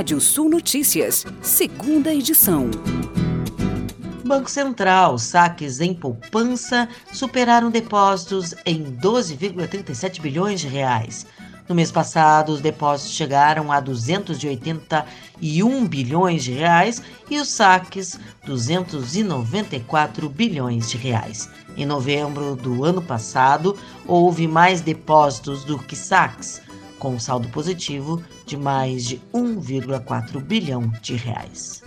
Rádio Sul Notícias, segunda edição. Banco Central, saques em poupança superaram depósitos em 12,37 bilhões de reais. No mês passado, os depósitos chegaram a 281 bilhões de reais e os saques 294 bilhões de reais. Em novembro do ano passado, houve mais depósitos do que saques, com saldo positivo de mais de 1,4 bilhão de reais.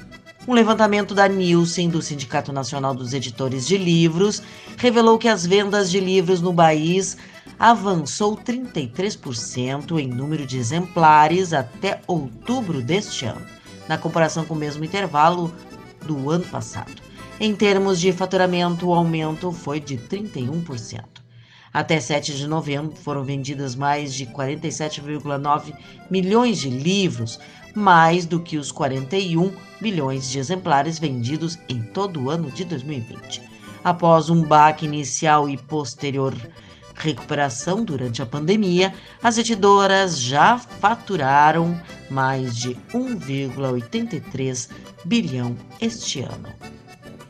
Um levantamento da Nielsen, do Sindicato Nacional dos Editores de Livros, revelou que as vendas de livros no país avançou 33% em número de exemplares até outubro deste ano, na comparação com o mesmo intervalo do ano passado. Em termos de faturamento, o aumento foi de 31%. Até 7 de novembro foram vendidas mais de 47,9 milhões de livros, mais do que os 41 milhões de exemplares vendidos em todo o ano de 2020. Após um baque inicial e posterior recuperação durante a pandemia, as editoras já faturaram mais de 1,83 bilhão este ano.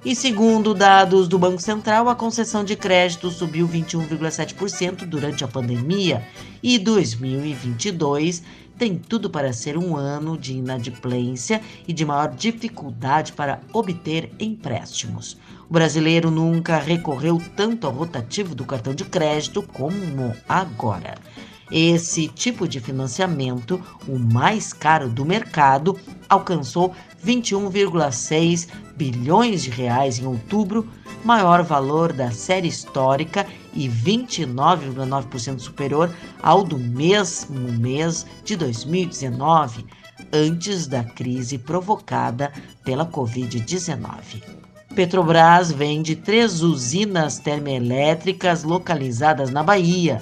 E segundo dados do Banco Central, a concessão de crédito subiu 21,7% durante a pandemia e 2022 tem tudo para ser um ano de inadimplência e de maior dificuldade para obter empréstimos. O brasileiro nunca recorreu tanto ao rotativo do cartão de crédito como agora. Esse tipo de financiamento, o mais caro do mercado, alcançou 21,6 bilhões de reais em outubro, maior valor da série histórica e 29,9% superior ao do mesmo mês de 2019, antes da crise provocada pela Covid-19. Petrobras vende três usinas termoelétricas localizadas na Bahia.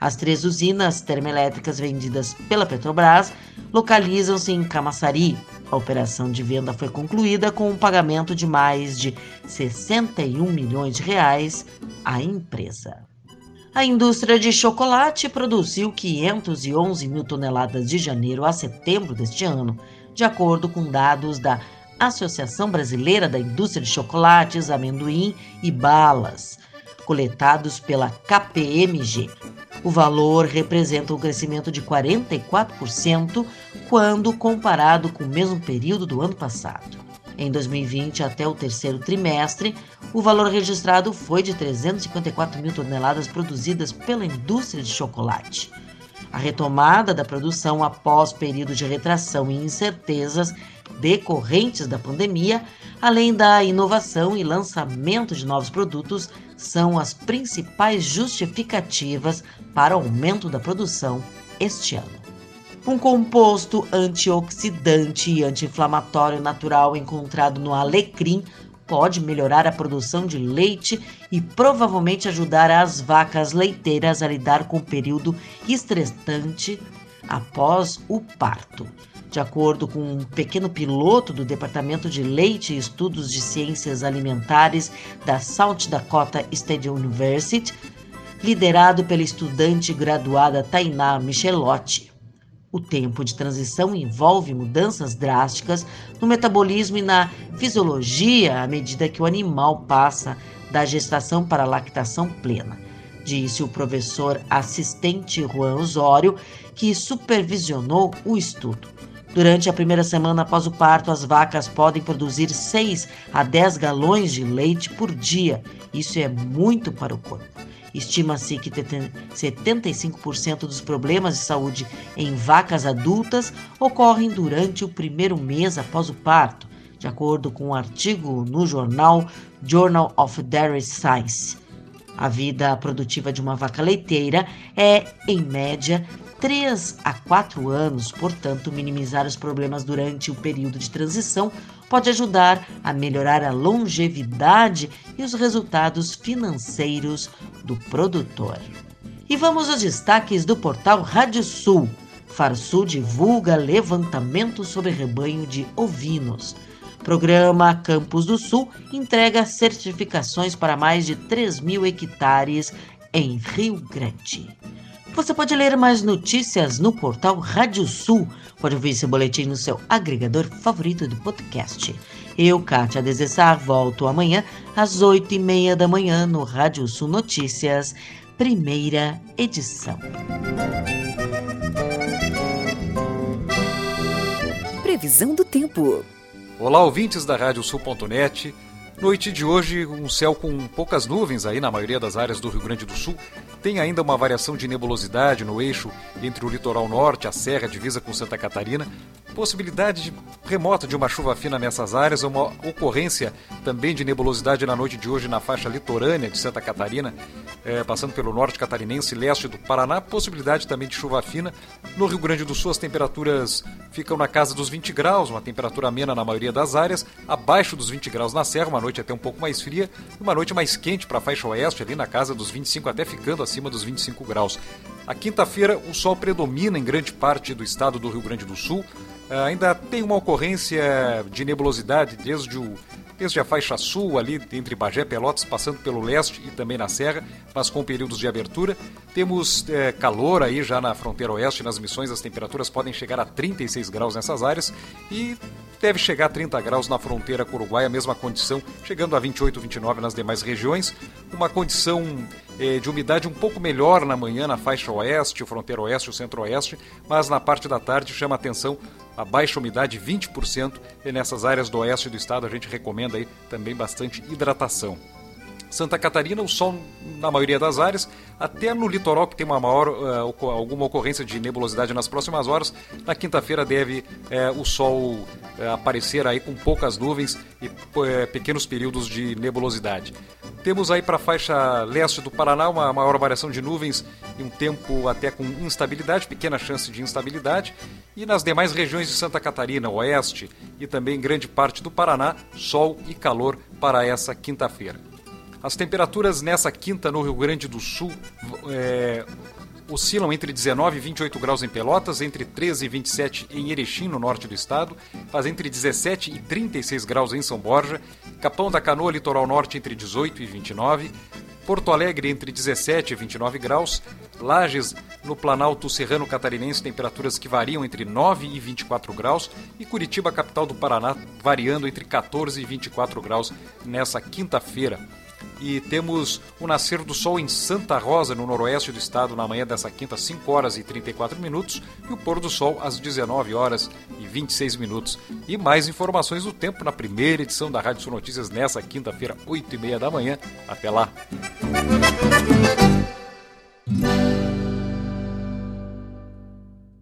As três usinas termoelétricas vendidas pela Petrobras localizam-se em Camaçari. A operação de venda foi concluída com um pagamento de mais de 61 milhões de reais à empresa. A indústria de chocolate produziu 511 mil toneladas de janeiro a setembro deste ano, de acordo com dados da Associação Brasileira da Indústria de Chocolates, Amendoim e Balas, coletados pela KPMG. O valor representa um crescimento de 44% quando comparado com o mesmo período do ano passado. Em 2020, até o terceiro trimestre, o valor registrado foi de 354 mil toneladas produzidas pela indústria de chocolate. A retomada da produção após período de retração e incertezas decorrentes da pandemia, além da inovação e lançamento de novos produtos, são as principais justificativas para o aumento da produção este ano. Um composto antioxidante e anti-inflamatório natural encontrado no alecrim pode melhorar a produção de leite e provavelmente ajudar as vacas leiteiras a lidar com o período estressante após o parto. De acordo com um pequeno piloto do Departamento de Leite e Estudos de Ciências Alimentares da South Dakota State University, liderado pela estudante graduada Tainá Michelotti. O tempo de transição envolve mudanças drásticas no metabolismo e na fisiologia à medida que o animal passa da gestação para a lactação plena, disse o professor assistente Juan Osório, que supervisionou o estudo. Durante a primeira semana após o parto, as vacas podem produzir 6 a 10 galões de leite por dia. Isso é muito para o corpo. Estima-se que 75% dos problemas de saúde em vacas adultas ocorrem durante o primeiro mês após o parto, de acordo com um artigo no jornal Journal of Dairy Science. A vida produtiva de uma vaca leiteira é, em média, 3 a 4 anos, portanto, minimizar os problemas durante o período de transição pode ajudar a melhorar a longevidade e os resultados financeiros do produtor. E vamos aos destaques do portal Rádio Sul. Farsul divulga levantamento sobre rebanho de ovinos. Programa Campos do Sul entrega certificações para mais de 3 mil hectares em Rio Grande. Você pode ler mais notícias no portal Rádio Sul. Pode ouvir esse boletim no seu agregador favorito de podcast. Eu, Kátia Desessar, volto amanhã às oito e meia da manhã no Rádio Sul Notícias, primeira edição. Previsão do tempo. Olá, ouvintes da Rádio Sul.net. Noite de hoje, um céu com poucas nuvens aí na maioria das áreas do Rio Grande do Sul. Tem ainda uma variação de nebulosidade no eixo entre o litoral norte, a serra divisa com Santa Catarina. Possibilidade de, remota de uma chuva fina nessas áreas, uma ocorrência também de nebulosidade na noite de hoje na faixa litorânea de Santa Catarina, é, passando pelo norte catarinense e leste do Paraná. Possibilidade também de chuva fina. No Rio Grande do Sul, as temperaturas ficam na casa dos 20 graus, uma temperatura amena na maioria das áreas, abaixo dos 20 graus na serra, uma noite até um pouco mais fria, uma noite mais quente para a faixa oeste, ali na casa dos 25, até ficando acima dos 25 graus. A quinta-feira, o sol predomina em grande parte do estado do Rio Grande do Sul. Uh, ainda tem uma ocorrência de nebulosidade desde o desde a faixa sul, ali entre Bagé e Pelotas, passando pelo leste e também na serra, mas com períodos de abertura. Temos é, calor aí já na fronteira oeste, nas missões as temperaturas podem chegar a 36 graus nessas áreas e deve chegar a 30 graus na fronteira com o Uruguai, a mesma condição, chegando a 28, 29 nas demais regiões. Uma condição é, de umidade um pouco melhor na manhã na faixa oeste, fronteira oeste, o centro-oeste, mas na parte da tarde chama atenção a baixa umidade 20% e nessas áreas do oeste do estado a gente recomenda aí também bastante hidratação. Santa Catarina, o sol na maioria das áreas, até no litoral que tem uma maior uh, alguma ocorrência de nebulosidade nas próximas horas. Na quinta-feira deve uh, o sol uh, aparecer aí com poucas nuvens e pequenos períodos de nebulosidade. Temos aí para a faixa leste do Paraná uma maior variação de nuvens e um tempo até com instabilidade, pequena chance de instabilidade. E nas demais regiões de Santa Catarina, oeste e também grande parte do Paraná, sol e calor para essa quinta-feira. As temperaturas nessa quinta no Rio Grande do Sul é, oscilam entre 19 e 28 graus em Pelotas, entre 13 e 27 em Erechim, no norte do estado, faz entre 17 e 36 graus em São Borja, Capão da Canoa, litoral norte, entre 18 e 29, Porto Alegre entre 17 e 29 graus, Lages no Planalto Serrano Catarinense temperaturas que variam entre 9 e 24 graus e Curitiba, capital do Paraná, variando entre 14 e 24 graus nessa quinta-feira e temos o nascer do sol em Santa Rosa, no noroeste do estado, na manhã dessa quinta, 5 horas e 34 minutos, e o pôr do sol às 19 horas e 26 minutos. E mais informações do tempo na primeira edição da Rádio Sul Notícias nessa quinta-feira, 8 e meia da manhã. Até lá!